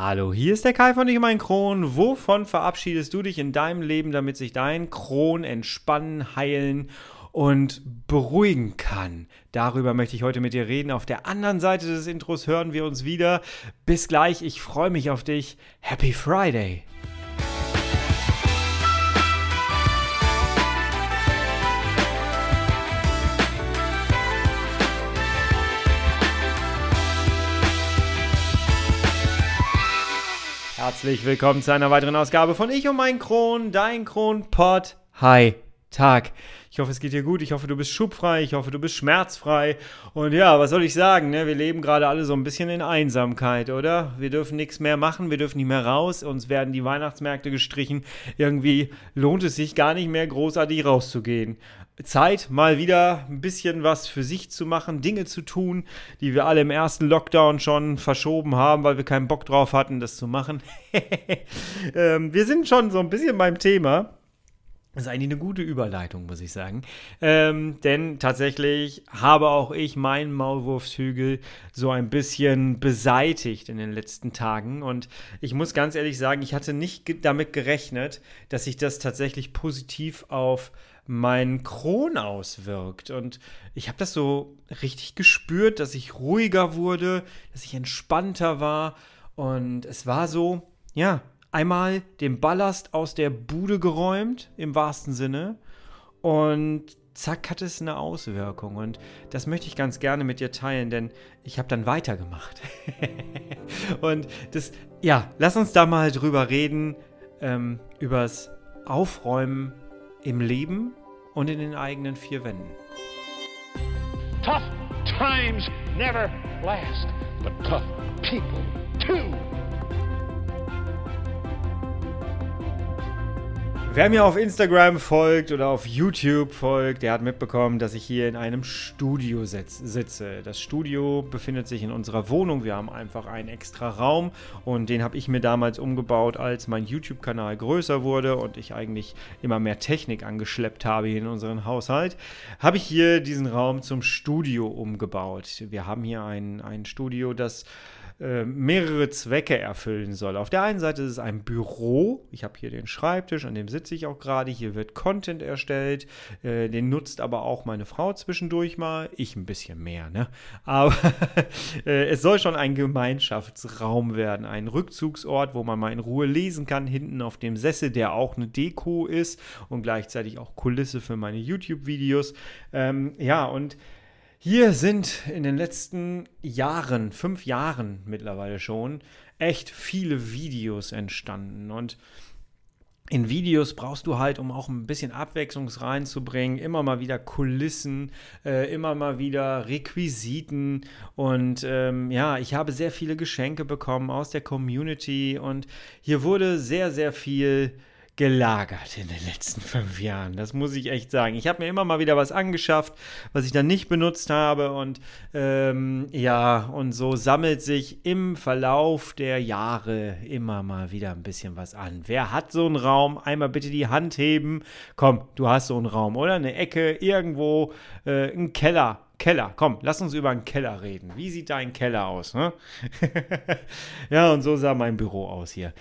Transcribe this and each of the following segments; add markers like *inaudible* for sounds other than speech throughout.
Hallo, hier ist der Kai von Ich mein Kron. Wovon verabschiedest du dich in deinem Leben, damit sich dein Kron entspannen, heilen und beruhigen kann? Darüber möchte ich heute mit dir reden. Auf der anderen Seite des Intros hören wir uns wieder. Bis gleich, ich freue mich auf dich. Happy Friday! Herzlich willkommen zu einer weiteren Ausgabe von Ich und mein Kron, dein Kronpott. Hi, Tag. Ich hoffe, es geht dir gut. Ich hoffe, du bist schubfrei. Ich hoffe, du bist schmerzfrei. Und ja, was soll ich sagen? Ne? Wir leben gerade alle so ein bisschen in Einsamkeit, oder? Wir dürfen nichts mehr machen. Wir dürfen nicht mehr raus. Uns werden die Weihnachtsmärkte gestrichen. Irgendwie lohnt es sich gar nicht mehr großartig rauszugehen. Zeit, mal wieder ein bisschen was für sich zu machen, Dinge zu tun, die wir alle im ersten Lockdown schon verschoben haben, weil wir keinen Bock drauf hatten, das zu machen. *laughs* ähm, wir sind schon so ein bisschen beim Thema. Das ist eigentlich eine gute Überleitung, muss ich sagen. Ähm, denn tatsächlich habe auch ich meinen Maulwurfshügel so ein bisschen beseitigt in den letzten Tagen. Und ich muss ganz ehrlich sagen, ich hatte nicht damit gerechnet, dass sich das tatsächlich positiv auf mein Kron auswirkt. Und ich habe das so richtig gespürt, dass ich ruhiger wurde, dass ich entspannter war. Und es war so, ja, einmal den Ballast aus der Bude geräumt, im wahrsten Sinne. Und zack, hat es eine Auswirkung. Und das möchte ich ganz gerne mit dir teilen, denn ich habe dann weitergemacht. *laughs* und das, ja, lass uns da mal drüber reden, ähm, übers Aufräumen im Leben und in den eigenen vier Wänden. Tough times never last, but tough people too. Wer mir auf Instagram folgt oder auf YouTube folgt, der hat mitbekommen, dass ich hier in einem Studio sitze. Das Studio befindet sich in unserer Wohnung. Wir haben einfach einen extra Raum und den habe ich mir damals umgebaut, als mein YouTube-Kanal größer wurde und ich eigentlich immer mehr Technik angeschleppt habe in unseren Haushalt. Habe ich hier diesen Raum zum Studio umgebaut. Wir haben hier ein, ein Studio, das äh, mehrere Zwecke erfüllen soll. Auf der einen Seite ist es ein Büro. Ich habe hier den Schreibtisch, an dem sitze ich auch gerade. Hier wird Content erstellt. Äh, den nutzt aber auch meine Frau zwischendurch mal. Ich ein bisschen mehr, ne? Aber *laughs* äh, es soll schon ein Gemeinschaftsraum werden. Ein Rückzugsort, wo man mal in Ruhe lesen kann. Hinten auf dem Sessel, der auch eine Deko ist und gleichzeitig auch Kulisse für meine YouTube-Videos. Ähm, ja, und hier sind in den letzten Jahren, fünf Jahren mittlerweile schon, echt viele Videos entstanden. Und in Videos brauchst du halt, um auch ein bisschen Abwechslung reinzubringen, immer mal wieder Kulissen, äh, immer mal wieder Requisiten. Und ähm, ja, ich habe sehr viele Geschenke bekommen aus der Community und hier wurde sehr, sehr viel gelagert in den letzten fünf Jahren. Das muss ich echt sagen. Ich habe mir immer mal wieder was angeschafft, was ich dann nicht benutzt habe. Und ähm, ja, und so sammelt sich im Verlauf der Jahre immer mal wieder ein bisschen was an. Wer hat so einen Raum? Einmal bitte die Hand heben. Komm, du hast so einen Raum, oder? Eine Ecke, irgendwo, äh, ein Keller. Keller, komm, lass uns über einen Keller reden. Wie sieht dein Keller aus? Ne? *laughs* ja, und so sah mein Büro aus hier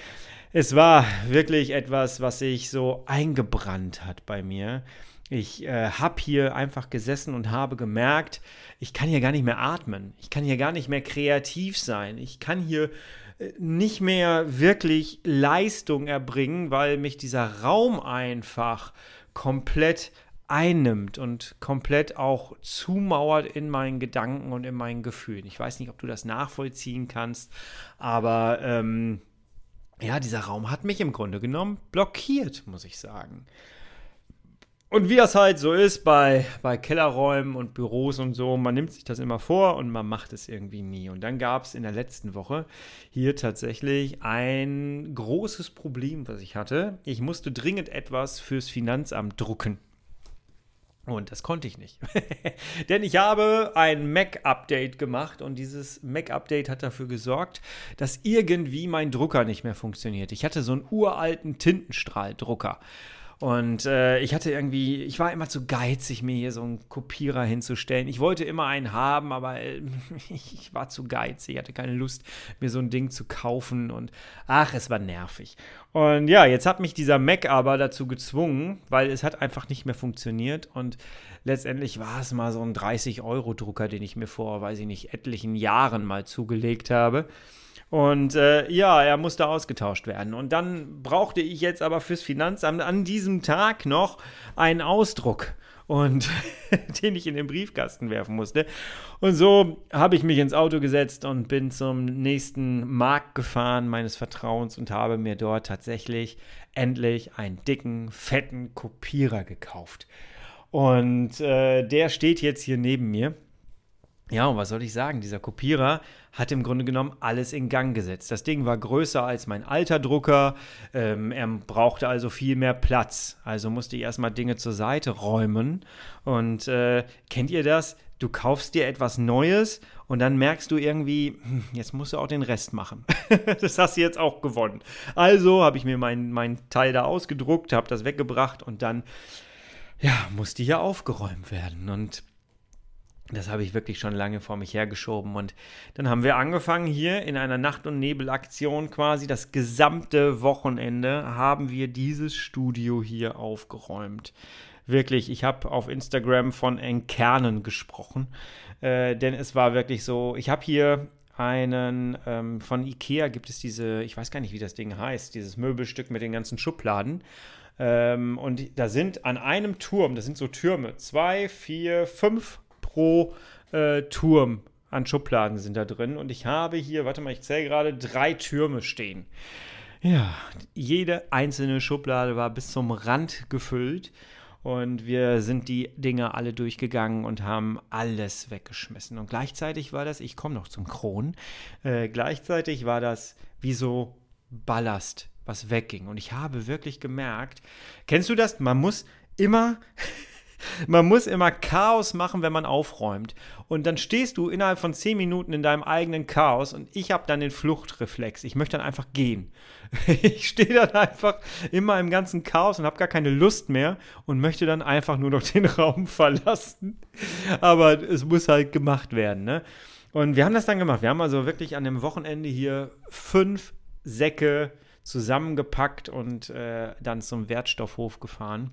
es war wirklich etwas, was sich so eingebrannt hat bei mir. Ich äh, habe hier einfach gesessen und habe gemerkt, ich kann hier gar nicht mehr atmen. Ich kann hier gar nicht mehr kreativ sein. Ich kann hier äh, nicht mehr wirklich Leistung erbringen, weil mich dieser Raum einfach komplett einnimmt und komplett auch zumauert in meinen Gedanken und in meinen Gefühlen. Ich weiß nicht, ob du das nachvollziehen kannst, aber ähm, ja, dieser Raum hat mich im Grunde genommen blockiert, muss ich sagen. Und wie das halt so ist bei, bei Kellerräumen und Büros und so, man nimmt sich das immer vor und man macht es irgendwie nie. Und dann gab es in der letzten Woche hier tatsächlich ein großes Problem, was ich hatte. Ich musste dringend etwas fürs Finanzamt drucken. Und das konnte ich nicht. *laughs* Denn ich habe ein Mac-Update gemacht und dieses Mac-Update hat dafür gesorgt, dass irgendwie mein Drucker nicht mehr funktioniert. Ich hatte so einen uralten Tintenstrahldrucker. Und äh, ich hatte irgendwie, ich war immer zu geizig, mir hier so einen Kopierer hinzustellen. Ich wollte immer einen haben, aber äh, *laughs* ich war zu geizig. Ich hatte keine Lust, mir so ein Ding zu kaufen. Und ach, es war nervig. Und ja, jetzt hat mich dieser Mac aber dazu gezwungen, weil es hat einfach nicht mehr funktioniert. Und letztendlich war es mal so ein 30-Euro-Drucker, den ich mir vor, weiß ich nicht, etlichen Jahren mal zugelegt habe. Und äh, ja, er musste ausgetauscht werden. Und dann brauchte ich jetzt aber fürs Finanzamt an diesem Tag noch einen Ausdruck und *laughs* den ich in den Briefkasten werfen musste. Und so habe ich mich ins Auto gesetzt und bin zum nächsten Markt gefahren meines Vertrauens und habe mir dort tatsächlich endlich einen dicken, fetten Kopierer gekauft. Und äh, der steht jetzt hier neben mir. Ja, und was soll ich sagen? Dieser Kopierer hat im Grunde genommen alles in Gang gesetzt. Das Ding war größer als mein alter Drucker. Ähm, er brauchte also viel mehr Platz. Also musste ich erstmal Dinge zur Seite räumen. Und äh, kennt ihr das? Du kaufst dir etwas Neues und dann merkst du irgendwie, hm, jetzt musst du auch den Rest machen. *laughs* das hast du jetzt auch gewonnen. Also habe ich mir meinen mein Teil da ausgedruckt, habe das weggebracht und dann, ja, musste hier aufgeräumt werden. Und das habe ich wirklich schon lange vor mich hergeschoben. Und dann haben wir angefangen hier in einer Nacht- und Nebelaktion quasi. Das gesamte Wochenende haben wir dieses Studio hier aufgeräumt. Wirklich, ich habe auf Instagram von Entkernen gesprochen. Äh, denn es war wirklich so, ich habe hier einen, ähm, von Ikea gibt es diese, ich weiß gar nicht, wie das Ding heißt, dieses Möbelstück mit den ganzen Schubladen. Ähm, und da sind an einem Turm, das sind so Türme, zwei, vier, fünf pro äh, Turm an Schubladen sind da drin. Und ich habe hier, warte mal, ich zähle gerade, drei Türme stehen. Ja, jede einzelne Schublade war bis zum Rand gefüllt. Und wir sind die Dinge alle durchgegangen und haben alles weggeschmissen. Und gleichzeitig war das, ich komme noch zum Kron, äh, gleichzeitig war das wie so Ballast, was wegging. Und ich habe wirklich gemerkt, kennst du das? Man muss immer man muss immer Chaos machen, wenn man aufräumt. Und dann stehst du innerhalb von zehn Minuten in deinem eigenen Chaos und ich habe dann den Fluchtreflex. Ich möchte dann einfach gehen. *laughs* Ich stehe dann einfach immer im ganzen Chaos und habe gar keine Lust mehr und möchte dann einfach nur noch den *laughs* Raum verlassen. Aber es muss halt gemacht werden. Ne? Und wir haben das dann gemacht. Wir haben also wirklich an dem Wochenende hier fünf Säcke zusammengepackt und äh, dann zum Wertstoffhof gefahren.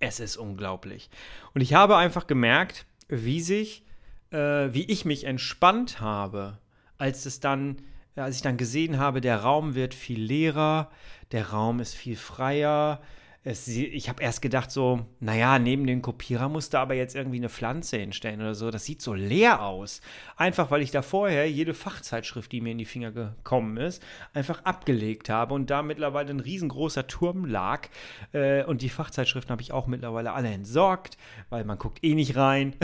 Es ist unglaublich. Und ich habe einfach gemerkt, wie sich, äh, wie ich mich entspannt habe, als es dann, als ich dann gesehen habe, der Raum wird viel leerer, der Raum ist viel freier, es, ich habe erst gedacht, so, naja, neben dem Kopierer musste aber jetzt irgendwie eine Pflanze hinstellen oder so. Das sieht so leer aus. Einfach weil ich da vorher jede Fachzeitschrift, die mir in die Finger gekommen ist, einfach abgelegt habe und da mittlerweile ein riesengroßer Turm lag. Äh, und die Fachzeitschriften habe ich auch mittlerweile alle entsorgt, weil man guckt eh nicht rein.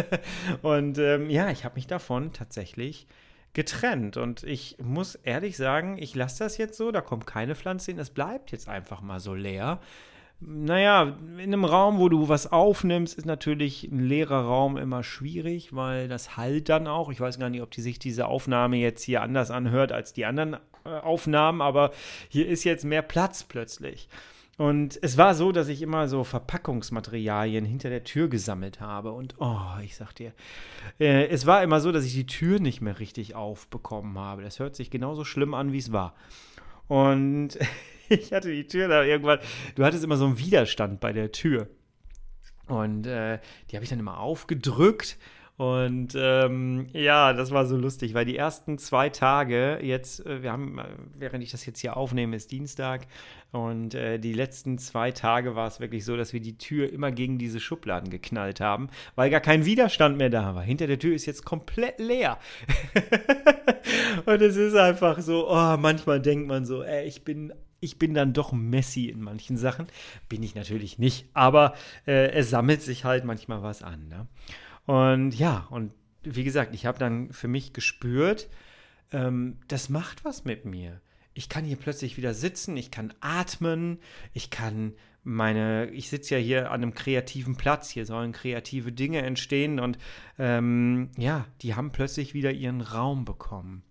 *laughs* und ähm, ja, ich habe mich davon tatsächlich getrennt. Und ich muss ehrlich sagen, ich lasse das jetzt so, da kommt keine Pflanze hin, es bleibt jetzt einfach mal so leer. Naja, in einem Raum, wo du was aufnimmst, ist natürlich ein leerer Raum immer schwierig, weil das halt dann auch. Ich weiß gar nicht, ob die sich diese Aufnahme jetzt hier anders anhört als die anderen äh, Aufnahmen, aber hier ist jetzt mehr Platz plötzlich. Und es war so, dass ich immer so Verpackungsmaterialien hinter der Tür gesammelt habe. Und oh, ich sag dir, äh, es war immer so, dass ich die Tür nicht mehr richtig aufbekommen habe. Das hört sich genauso schlimm an, wie es war. Und *laughs* ich hatte die Tür da irgendwann, du hattest immer so einen Widerstand bei der Tür. Und äh, die habe ich dann immer aufgedrückt und ähm, ja, das war so lustig, weil die ersten zwei Tage jetzt, äh, wir haben, äh, während ich das jetzt hier aufnehme, ist Dienstag. Und äh, die letzten zwei Tage war es wirklich so, dass wir die Tür immer gegen diese Schubladen geknallt haben, weil gar kein Widerstand mehr da war. Hinter der Tür ist jetzt komplett leer. *laughs* und es ist einfach so, oh, manchmal denkt man so, ey, ich bin ich bin dann doch Messi in manchen Sachen. Bin ich natürlich nicht, aber äh, es sammelt sich halt manchmal was an. Ne? Und ja, und wie gesagt, ich habe dann für mich gespürt, ähm, das macht was mit mir. Ich kann hier plötzlich wieder sitzen, ich kann atmen, ich kann meine, ich sitze ja hier an einem kreativen Platz, hier sollen kreative Dinge entstehen und ähm, ja, die haben plötzlich wieder ihren Raum bekommen.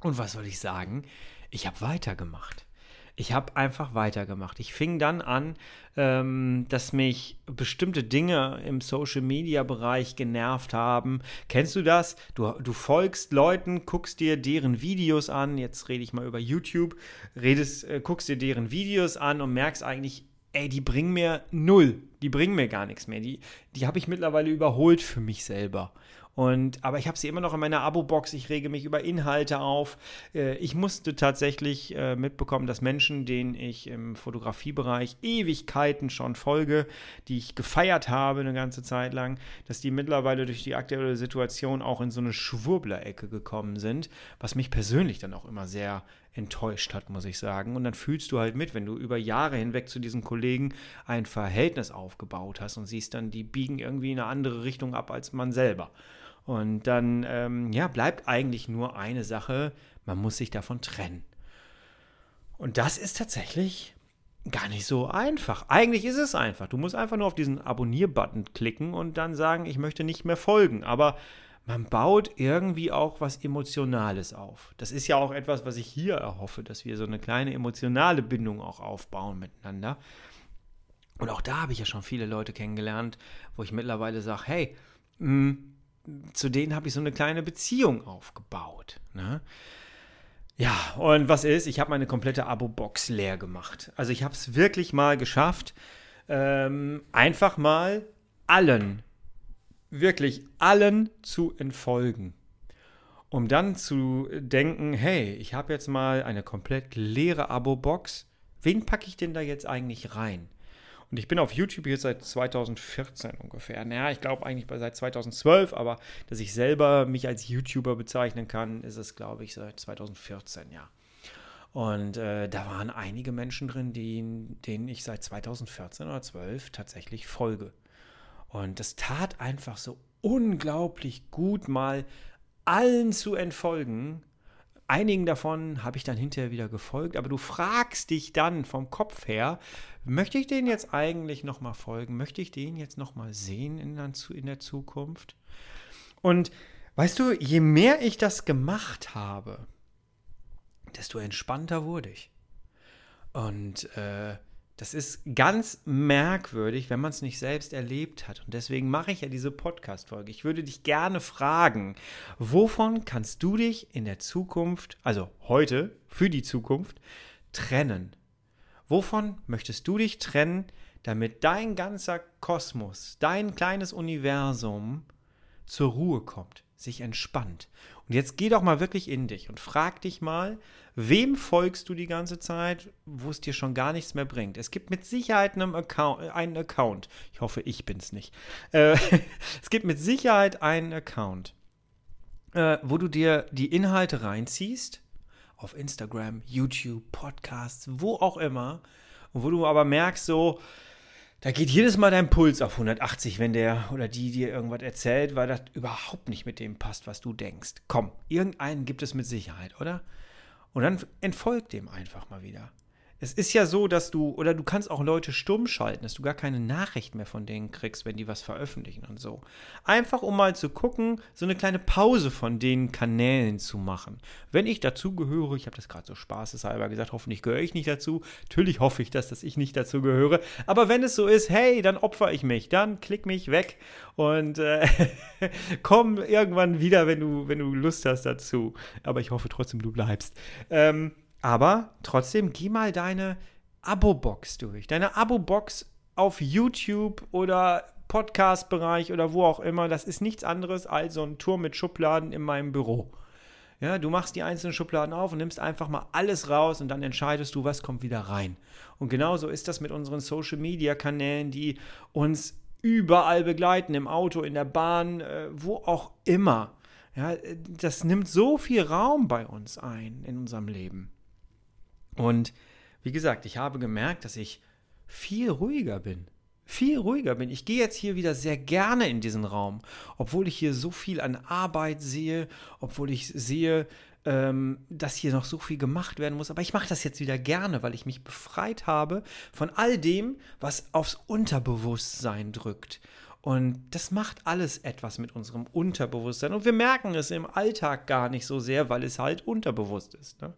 Und was soll ich sagen? Ich habe weitergemacht. Ich habe einfach weitergemacht. Ich fing dann an, ähm, dass mich bestimmte Dinge im Social-Media-Bereich genervt haben. Kennst du das? Du, du folgst Leuten, guckst dir deren Videos an. Jetzt rede ich mal über YouTube. Redest, äh, guckst dir deren Videos an und merkst eigentlich, ey, die bringen mir null. Die bringen mir gar nichts mehr. Die, die habe ich mittlerweile überholt für mich selber. Und, aber ich habe sie immer noch in meiner Abo-Box. Ich rege mich über Inhalte auf. Äh, ich musste tatsächlich äh, mitbekommen, dass Menschen, denen ich im Fotografiebereich Ewigkeiten schon folge, die ich gefeiert habe eine ganze Zeit lang, dass die mittlerweile durch die aktuelle Situation auch in so eine Schwurbler-Ecke gekommen sind, was mich persönlich dann auch immer sehr enttäuscht hat, muss ich sagen. Und dann fühlst du halt mit, wenn du über Jahre hinweg zu diesen Kollegen ein Verhältnis aufgebaut hast und siehst dann, die biegen irgendwie in eine andere Richtung ab als man selber. Und dann ähm, ja, bleibt eigentlich nur eine Sache, man muss sich davon trennen. Und das ist tatsächlich gar nicht so einfach. Eigentlich ist es einfach. Du musst einfach nur auf diesen Abonnier-Button klicken und dann sagen, ich möchte nicht mehr folgen. Aber man baut irgendwie auch was Emotionales auf. Das ist ja auch etwas, was ich hier erhoffe, dass wir so eine kleine emotionale Bindung auch aufbauen miteinander. Und auch da habe ich ja schon viele Leute kennengelernt, wo ich mittlerweile sage, hey, mh, hm, zu denen habe ich so eine kleine Beziehung aufgebaut. Ne? Ja, und was ist? Ich habe meine komplette Abo-Box leer gemacht. Also ich habe es wirklich mal geschafft, ähm, einfach mal allen, wirklich allen zu entfolgen. Um dann zu denken, hey, ich habe jetzt mal eine komplett leere Abo-Box. Wen packe ich denn da jetzt eigentlich rein? Und ich bin auf YouTube jetzt seit 2014 ungefähr. Naja, ich glaube eigentlich seit 2012, aber dass ich selber mich als YouTuber bezeichnen kann, ist es, glaube ich, seit 2014, ja. Und äh, da waren einige Menschen drin, die, denen ich seit 2014 oder 12 tatsächlich folge. Und das tat einfach so unglaublich gut, mal allen zu entfolgen, Einigen davon habe ich dann hinterher wieder gefolgt, aber du fragst dich dann vom Kopf her, möchte ich denen jetzt eigentlich nochmal folgen? Möchte ich den jetzt nochmal sehen in der, in der Zukunft? Und weißt du, je mehr ich das gemacht habe, desto entspannter wurde ich. Und äh, das ist ganz merkwürdig, wenn man es nicht selbst erlebt hat. Und deswegen mache ich ja diese Podcast-Folge. Ich würde dich gerne fragen, wovon kannst du dich in der Zukunft, also heute für die Zukunft, trennen? Wovon möchtest du dich trennen, damit dein ganzer Kosmos, dein kleines Universum zur Ruhe kommt, sich entspannt? Und jetzt geh doch mal wirklich in dich und frag dich mal, wem folgst du die ganze Zeit, wo es dir schon gar nichts mehr bringt. Es gibt mit Sicherheit einen Account, einen Account. ich hoffe, ich bin es nicht. Äh, *laughs* es gibt mit Sicherheit einen Account, äh, wo du dir die Inhalte reinziehst, auf Instagram, YouTube, Podcasts, wo auch immer, wo du aber merkst so, da geht jedes Mal dein Puls auf 180, wenn der oder die dir irgendwas erzählt, weil das überhaupt nicht mit dem passt, was du denkst. Komm, irgendeinen gibt es mit Sicherheit, oder? Und dann entfolgt dem einfach mal wieder. Es ist ja so, dass du, oder du kannst auch Leute stumm schalten, dass du gar keine Nachricht mehr von denen kriegst, wenn die was veröffentlichen und so. Einfach um mal zu gucken, so eine kleine Pause von den Kanälen zu machen. Wenn ich dazu gehöre, ich habe das gerade so spaßeshalber gesagt, hoffentlich gehöre ich nicht dazu. Natürlich hoffe ich, dass, dass ich nicht dazu gehöre. Aber wenn es so ist, hey, dann opfer ich mich, dann klick mich weg und äh, *laughs* komm irgendwann wieder, wenn du, wenn du Lust hast dazu. Aber ich hoffe trotzdem, du bleibst. Ähm, aber trotzdem, geh mal deine Abo-Box durch. Deine Abo-Box auf YouTube oder Podcast-Bereich oder wo auch immer. Das ist nichts anderes als so ein Turm mit Schubladen in meinem Büro. Ja, du machst die einzelnen Schubladen auf und nimmst einfach mal alles raus und dann entscheidest du, was kommt wieder rein. Und genauso ist das mit unseren Social Media Kanälen, die uns überall begleiten, im Auto, in der Bahn, äh, wo auch immer. Ja, das nimmt so viel Raum bei uns ein in unserem Leben. Und wie gesagt, ich habe gemerkt, dass ich viel ruhiger bin. Viel ruhiger bin. Ich gehe jetzt hier wieder sehr gerne in diesen Raum, obwohl ich hier so viel an Arbeit sehe, obwohl ich sehe, ähm, dass hier noch so viel gemacht werden muss. Aber ich mache das jetzt wieder gerne, weil ich mich befreit habe von all dem, was aufs Unterbewusstsein drückt. Und das macht alles etwas mit unserem Unterbewusstsein. Und wir merken es im Alltag gar nicht so sehr, weil es halt unterbewusst ist. Ne?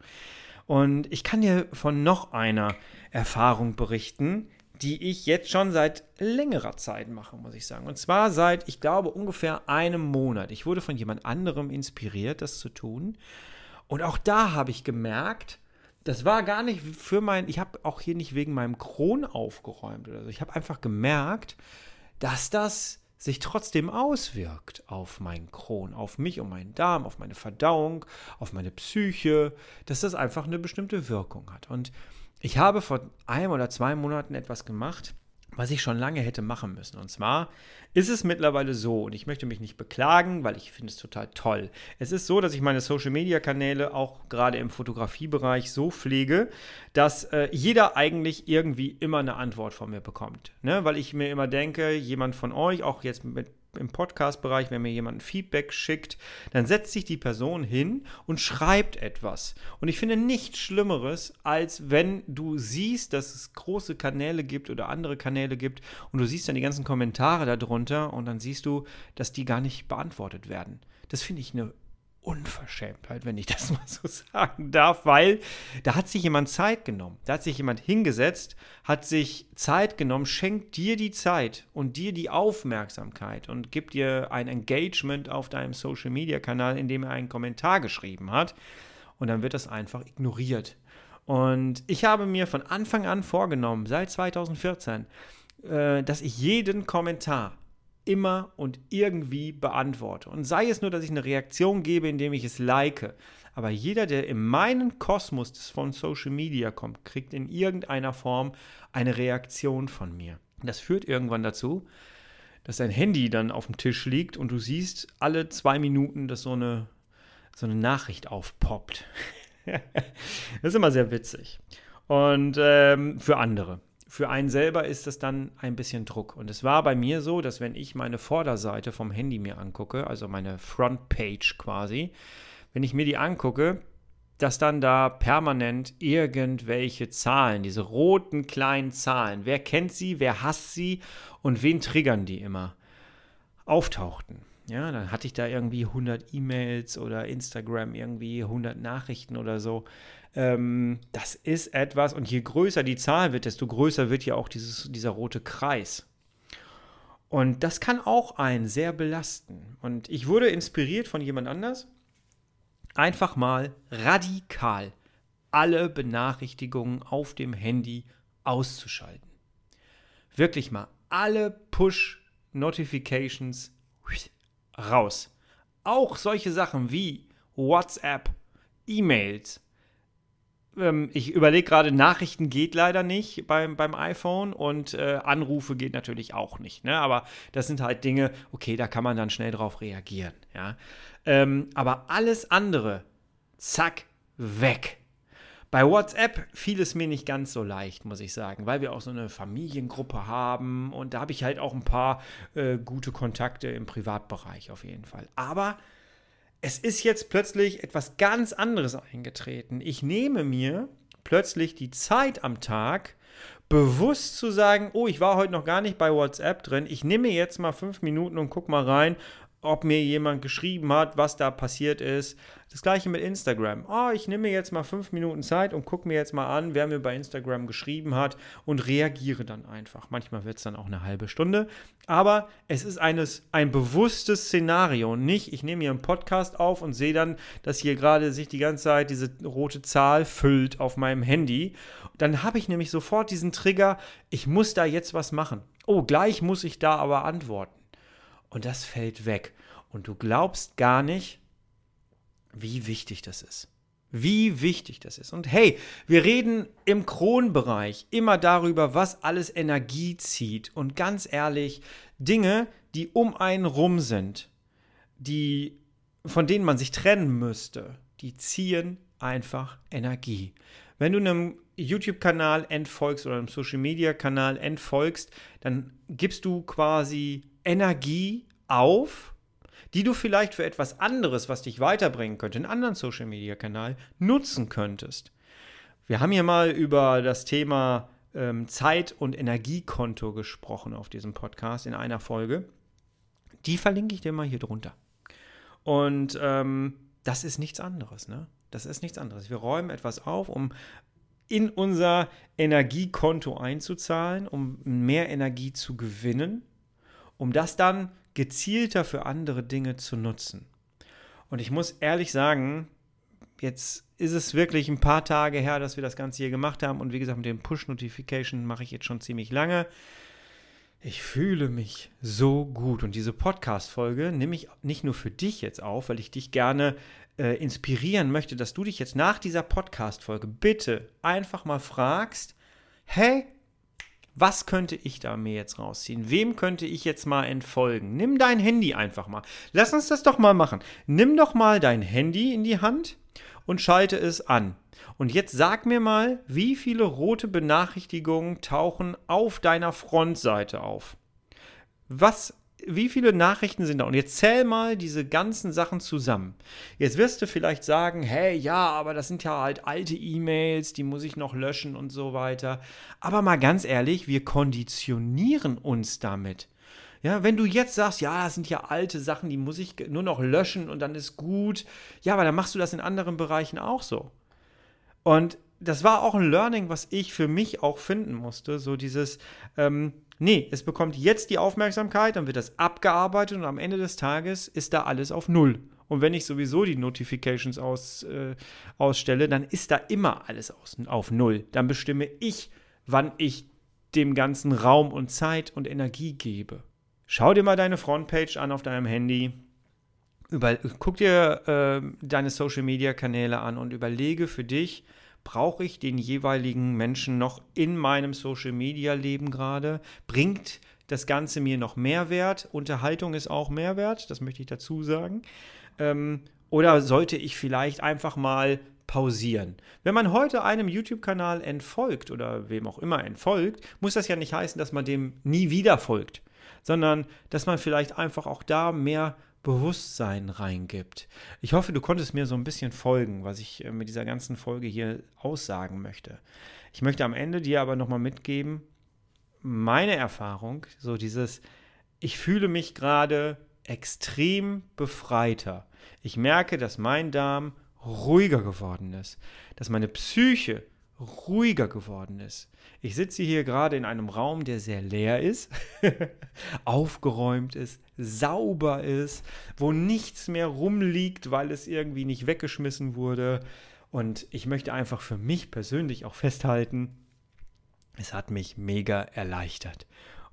Und ich kann dir von noch einer Erfahrung berichten, die ich jetzt schon seit längerer Zeit mache, muss ich sagen. Und zwar seit, ich glaube, ungefähr einem Monat. Ich wurde von jemand anderem inspiriert, das zu tun. Und auch da habe ich gemerkt, das war gar nicht für mein, ich habe auch hier nicht wegen meinem Kron aufgeräumt oder so. Ich habe einfach gemerkt, dass das sich trotzdem auswirkt auf meinen Kron, auf mich und meinen Darm, auf meine Verdauung, auf meine Psyche, dass das einfach eine bestimmte Wirkung hat. Und ich habe vor einem oder zwei Monaten etwas gemacht, was ich schon lange hätte machen müssen. Und zwar ist es mittlerweile so, und ich möchte mich nicht beklagen, weil ich finde es total toll. Es ist so, dass ich meine Social-Media-Kanäle auch gerade im Fotografiebereich so pflege, dass äh, jeder eigentlich irgendwie immer eine Antwort von mir bekommt. Ne? Weil ich mir immer denke, jemand von euch, auch jetzt mit im Podcast-Bereich, wenn mir jemand ein Feedback schickt, dann setzt sich die Person hin und schreibt etwas. Und ich finde nichts Schlimmeres, als wenn du siehst, dass es große Kanäle gibt oder andere Kanäle gibt und du siehst dann die ganzen Kommentare darunter und dann siehst du, dass die gar nicht beantwortet werden. Das finde ich eine Unverschämtheit, wenn ich *laughs* das mal so sagen darf, weil da hat sich jemand Zeit genommen. Da hat sich jemand hingesetzt, hat sich Zeit genommen, schenkt dir die Zeit und dir die Aufmerksamkeit und gibt dir ein Engagement auf deinem Social Media Kanal, indem er einen Kommentar geschrieben hat. Und dann wird das einfach ignoriert. Und ich habe mir von Anfang an vorgenommen, seit 2014, äh, dass ich jeden Kommentar immer und irgendwie beantworte. Und sei es nur, dass ich eine Reaktion gebe, indem ich es like. Aber jeder, der in meinen Kosmos von Social Media kommt, kriegt in irgendeiner Form eine Reaktion von mir. Das führt irgendwann dazu, dass dein Handy dann auf dem Tisch liegt und du siehst alle zwei Minuten, dass so eine, so eine Nachricht aufpoppt. *laughs* das ist immer sehr witzig. Und ähm, für andere für einen selber ist das dann ein bisschen Druck. Und es war bei mir so, dass wenn ich meine Vorderseite vom Handy mir angucke, also meine Frontpage quasi, wenn ich mir die angucke, dass dann da permanent irgendwelche Zahlen, diese roten kleinen Zahlen, wer kennt sie, wer hasst sie und wen triggern die immer, auftauchten. Ja, dann hatte ich da irgendwie 100 E-Mails oder Instagram irgendwie 100 Nachrichten oder so. Ähm, das ist etwas, und je größer die Zahl wird, desto größer wird ja auch dieses, dieser rote Kreis. Und das kann auch einen sehr belasten. Und ich wurde inspiriert von jemand anders, einfach mal radikal alle Benachrichtigungen auf dem Handy auszuschalten. Wirklich mal alle Push-Notifications raus. Auch solche Sachen wie WhatsApp, E-Mails, ähm, ich überlege gerade, Nachrichten geht leider nicht beim, beim iPhone und äh, Anrufe geht natürlich auch nicht. Ne? Aber das sind halt Dinge, okay, da kann man dann schnell drauf reagieren. Ja? Ähm, aber alles andere, zack, weg. Bei WhatsApp fiel es mir nicht ganz so leicht, muss ich sagen, weil wir auch so eine Familiengruppe haben und da habe ich halt auch ein paar äh, gute Kontakte im Privatbereich auf jeden Fall. Aber es ist jetzt plötzlich etwas ganz anderes eingetreten. Ich nehme mir plötzlich die Zeit am Tag, bewusst zu sagen, oh, ich war heute noch gar nicht bei WhatsApp drin, ich nehme jetzt mal fünf Minuten und guck mal rein, ob mir jemand geschrieben hat, was da passiert ist. Das gleiche mit Instagram. Oh, ich nehme mir jetzt mal fünf Minuten Zeit und gucke mir jetzt mal an, wer mir bei Instagram geschrieben hat und reagiere dann einfach. Manchmal wird es dann auch eine halbe Stunde. Aber es ist eines, ein bewusstes Szenario. Nicht, ich nehme hier einen Podcast auf und sehe dann, dass hier gerade sich die ganze Zeit diese rote Zahl füllt auf meinem Handy. Dann habe ich nämlich sofort diesen Trigger, ich muss da jetzt was machen. Oh, gleich muss ich da aber antworten und das fällt weg. Und du glaubst gar nicht, wie wichtig das ist. Wie wichtig das ist. Und hey, wir reden im Kronbereich immer darüber, was alles Energie zieht. Und ganz ehrlich, Dinge, die um einen rum sind, die, von denen man sich trennen müsste, die ziehen einfach Energie. Wenn du einem YouTube-Kanal entfolgst oder einem Social-Media-Kanal entfolgst, dann gibst du quasi Energie auf, die du vielleicht für etwas anderes, was dich weiterbringen könnte, einen anderen Social-Media-Kanal nutzen könntest. Wir haben hier mal über das Thema ähm, Zeit- und Energiekonto gesprochen auf diesem Podcast in einer Folge. Die verlinke ich dir mal hier drunter. Und ähm, das ist nichts anderes. Ne? Das ist nichts anderes. Wir räumen etwas auf, um in unser Energiekonto einzuzahlen, um mehr Energie zu gewinnen, um das dann gezielter für andere Dinge zu nutzen. Und ich muss ehrlich sagen, jetzt ist es wirklich ein paar Tage her, dass wir das Ganze hier gemacht haben. Und wie gesagt, mit dem Push-Notification mache ich jetzt schon ziemlich lange. Ich fühle mich so gut. Und diese Podcast-Folge nehme ich nicht nur für dich jetzt auf, weil ich dich gerne äh, inspirieren möchte, dass du dich jetzt nach dieser Podcast-Folge bitte einfach mal fragst: Hey, was könnte ich da mir jetzt rausziehen? Wem könnte ich jetzt mal entfolgen? Nimm dein Handy einfach mal. Lass uns das doch mal machen. Nimm doch mal dein Handy in die Hand und schalte es an. Und jetzt sag mir mal, wie viele rote Benachrichtigungen tauchen auf deiner Frontseite auf? Was wie viele Nachrichten sind da? Und jetzt zähl mal diese ganzen Sachen zusammen. Jetzt wirst du vielleicht sagen, hey, ja, aber das sind ja halt alte E-Mails, die muss ich noch löschen und so weiter. Aber mal ganz ehrlich, wir konditionieren uns damit. Ja, wenn du jetzt sagst, ja, das sind ja alte Sachen, die muss ich nur noch löschen und dann ist gut. Ja, aber dann machst du das in anderen Bereichen auch so. Und das war auch ein Learning, was ich für mich auch finden musste. So dieses, ähm, Nee, es bekommt jetzt die Aufmerksamkeit, dann wird das abgearbeitet und am Ende des Tages ist da alles auf Null. Und wenn ich sowieso die Notifications aus, äh, ausstelle, dann ist da immer alles aus, auf Null. Dann bestimme ich, wann ich dem ganzen Raum und Zeit und Energie gebe. Schau dir mal deine Frontpage an auf deinem Handy. Über, guck dir äh, deine Social-Media-Kanäle an und überlege für dich, brauche ich den jeweiligen Menschen noch in meinem Social-Media-Leben gerade? Bringt das Ganze mir noch Mehrwert? Unterhaltung ist auch Mehrwert, das möchte ich dazu sagen. Ähm, oder sollte ich vielleicht einfach mal pausieren? Wenn man heute einem YouTube-Kanal entfolgt oder wem auch immer entfolgt, muss das ja nicht heißen, dass man dem nie wieder folgt, sondern dass man vielleicht einfach auch da mehr Bewusstsein reingibt. Ich hoffe, du konntest mir so ein bisschen folgen, was ich äh, mit dieser ganzen Folge hier aussagen möchte. Ich möchte am Ende dir aber nochmal mitgeben, meine Erfahrung, so dieses, ich fühle mich gerade extrem befreiter. Ich merke, dass mein Darm ruhiger geworden ist, dass meine Psyche ruhiger geworden ist. Ich sitze hier gerade in einem Raum, der sehr leer ist, *laughs* aufgeräumt ist, sauber ist, wo nichts mehr rumliegt, weil es irgendwie nicht weggeschmissen wurde. Und ich möchte einfach für mich persönlich auch festhalten, es hat mich mega erleichtert.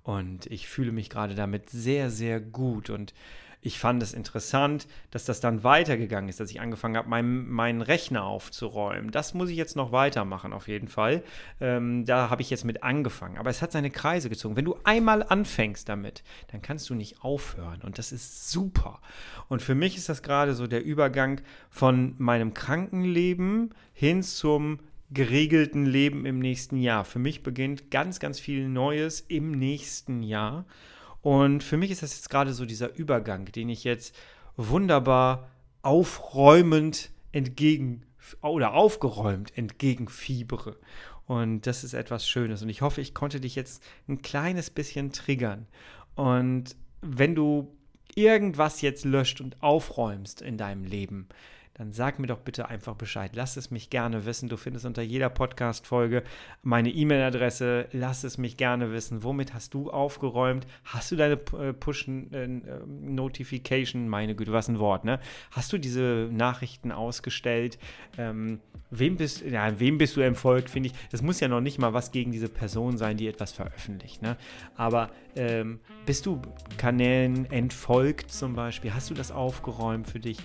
Und ich fühle mich gerade damit sehr, sehr gut. Und ich fand es interessant, dass das dann weitergegangen ist, dass ich angefangen habe, meinen, meinen Rechner aufzuräumen. Das muss ich jetzt noch weitermachen, auf jeden Fall. Ähm, da habe ich jetzt mit angefangen. Aber es hat seine Kreise gezogen. Wenn du einmal anfängst damit, dann kannst du nicht aufhören. Und das ist super. Und für mich ist das gerade so der Übergang von meinem Krankenleben hin zum geregelten Leben im nächsten Jahr. Für mich beginnt ganz, ganz viel Neues im nächsten Jahr. Und für mich ist das jetzt gerade so dieser Übergang, den ich jetzt wunderbar aufräumend entgegen oder aufgeräumt entgegenfiebere. Und das ist etwas Schönes. Und ich hoffe, ich konnte dich jetzt ein kleines bisschen triggern. Und wenn du irgendwas jetzt löscht und aufräumst in deinem Leben, dann sag mir doch bitte einfach Bescheid. Lass es mich gerne wissen. Du findest unter jeder Podcast-Folge meine E-Mail-Adresse. Lass es mich gerne wissen. Womit hast du aufgeräumt? Hast du deine äh, Push-Notification? Meine Güte, was ein Wort, ne? Hast du diese Nachrichten ausgestellt? Ähm, wem, bist, ja, wem bist du entfolgt, finde ich. Das muss ja noch nicht mal was gegen diese Person sein, die etwas veröffentlicht, ne? Aber ähm, bist du Kanälen entfolgt zum Beispiel? Hast du das aufgeräumt für dich?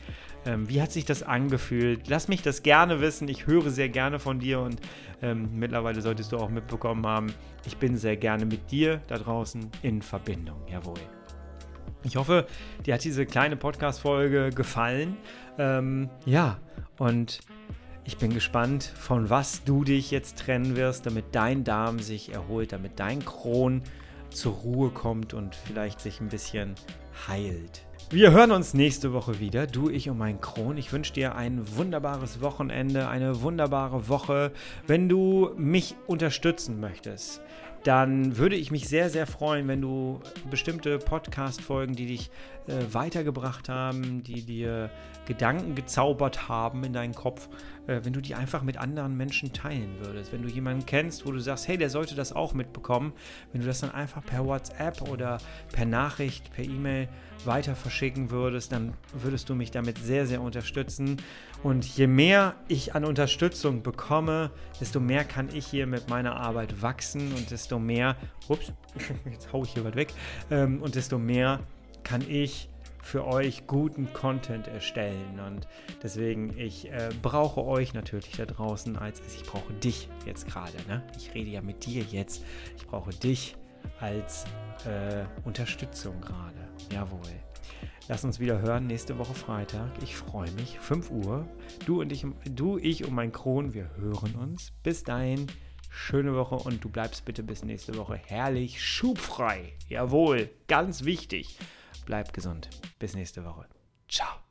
Ähm, wie hat sich das angefühlt? Lass mich das gerne wissen. Ich höre sehr gerne von dir und ähm, mittlerweile solltest du auch mitbekommen haben, ich bin sehr gerne mit dir da draußen in Verbindung. Jawohl. Ich hoffe, dir hat diese kleine Podcast-Folge gefallen. Ähm, ja, und ich bin gespannt, von was du dich jetzt trennen wirst, damit dein Darm sich erholt, damit dein Kron zur Ruhe kommt und vielleicht sich ein bisschen heilt. Wir hören uns nächste Woche wieder, du, ich und mein Kron. Ich wünsche dir ein wunderbares Wochenende, eine wunderbare Woche. Wenn du mich unterstützen möchtest, dann würde ich mich sehr, sehr freuen, wenn du bestimmte Podcast-Folgen, die dich äh, weitergebracht haben, die dir Gedanken gezaubert haben in deinen Kopf, äh, wenn du die einfach mit anderen Menschen teilen würdest. Wenn du jemanden kennst, wo du sagst, hey, der sollte das auch mitbekommen, wenn du das dann einfach per WhatsApp oder per Nachricht, per E-Mail weiter verschicken würdest, dann würdest du mich damit sehr, sehr unterstützen. Und je mehr ich an Unterstützung bekomme, desto mehr kann ich hier mit meiner Arbeit wachsen und desto mehr, ups, *laughs* jetzt haue ich hier was weg, ähm, und desto mehr kann ich für euch guten Content erstellen. Und deswegen, ich äh, brauche euch natürlich da draußen als, ich brauche dich jetzt gerade. Ne? Ich rede ja mit dir jetzt. Ich brauche dich als äh, Unterstützung gerade. Jawohl. Lass uns wieder hören nächste Woche Freitag. Ich freue mich. 5 Uhr. Du und ich, du, ich und mein Kron, wir hören uns. Bis dahin, schöne Woche und du bleibst bitte bis nächste Woche herrlich schubfrei. Jawohl, ganz wichtig. Bleib gesund. Bis nächste Woche. Ciao.